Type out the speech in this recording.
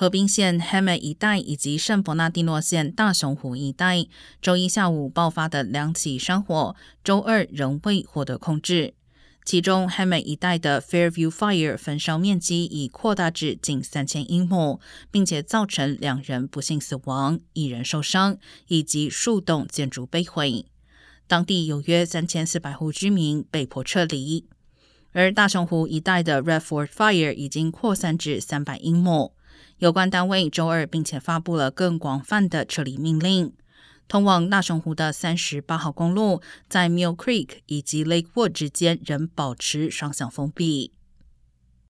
河滨县 Hammett 一带以及圣伯纳蒂诺县大熊湖一带，周一下午爆发的两起山火，周二仍未获得控制。其中，Hammett 一带的 Fairview Fire 焚烧面积已扩大至近三千英亩，并且造成两人不幸死亡、一人受伤，以及数栋建筑被毁。当地有约三千四百户居民被迫撤离。而大熊湖一带的 Redford Fire 已经扩散至三百英亩。有关单位周二并且发布了更广泛的撤离命令。通往大熊湖的三十八号公路在 Mill Creek 以及 Lakewood 之间仍保持双向封闭。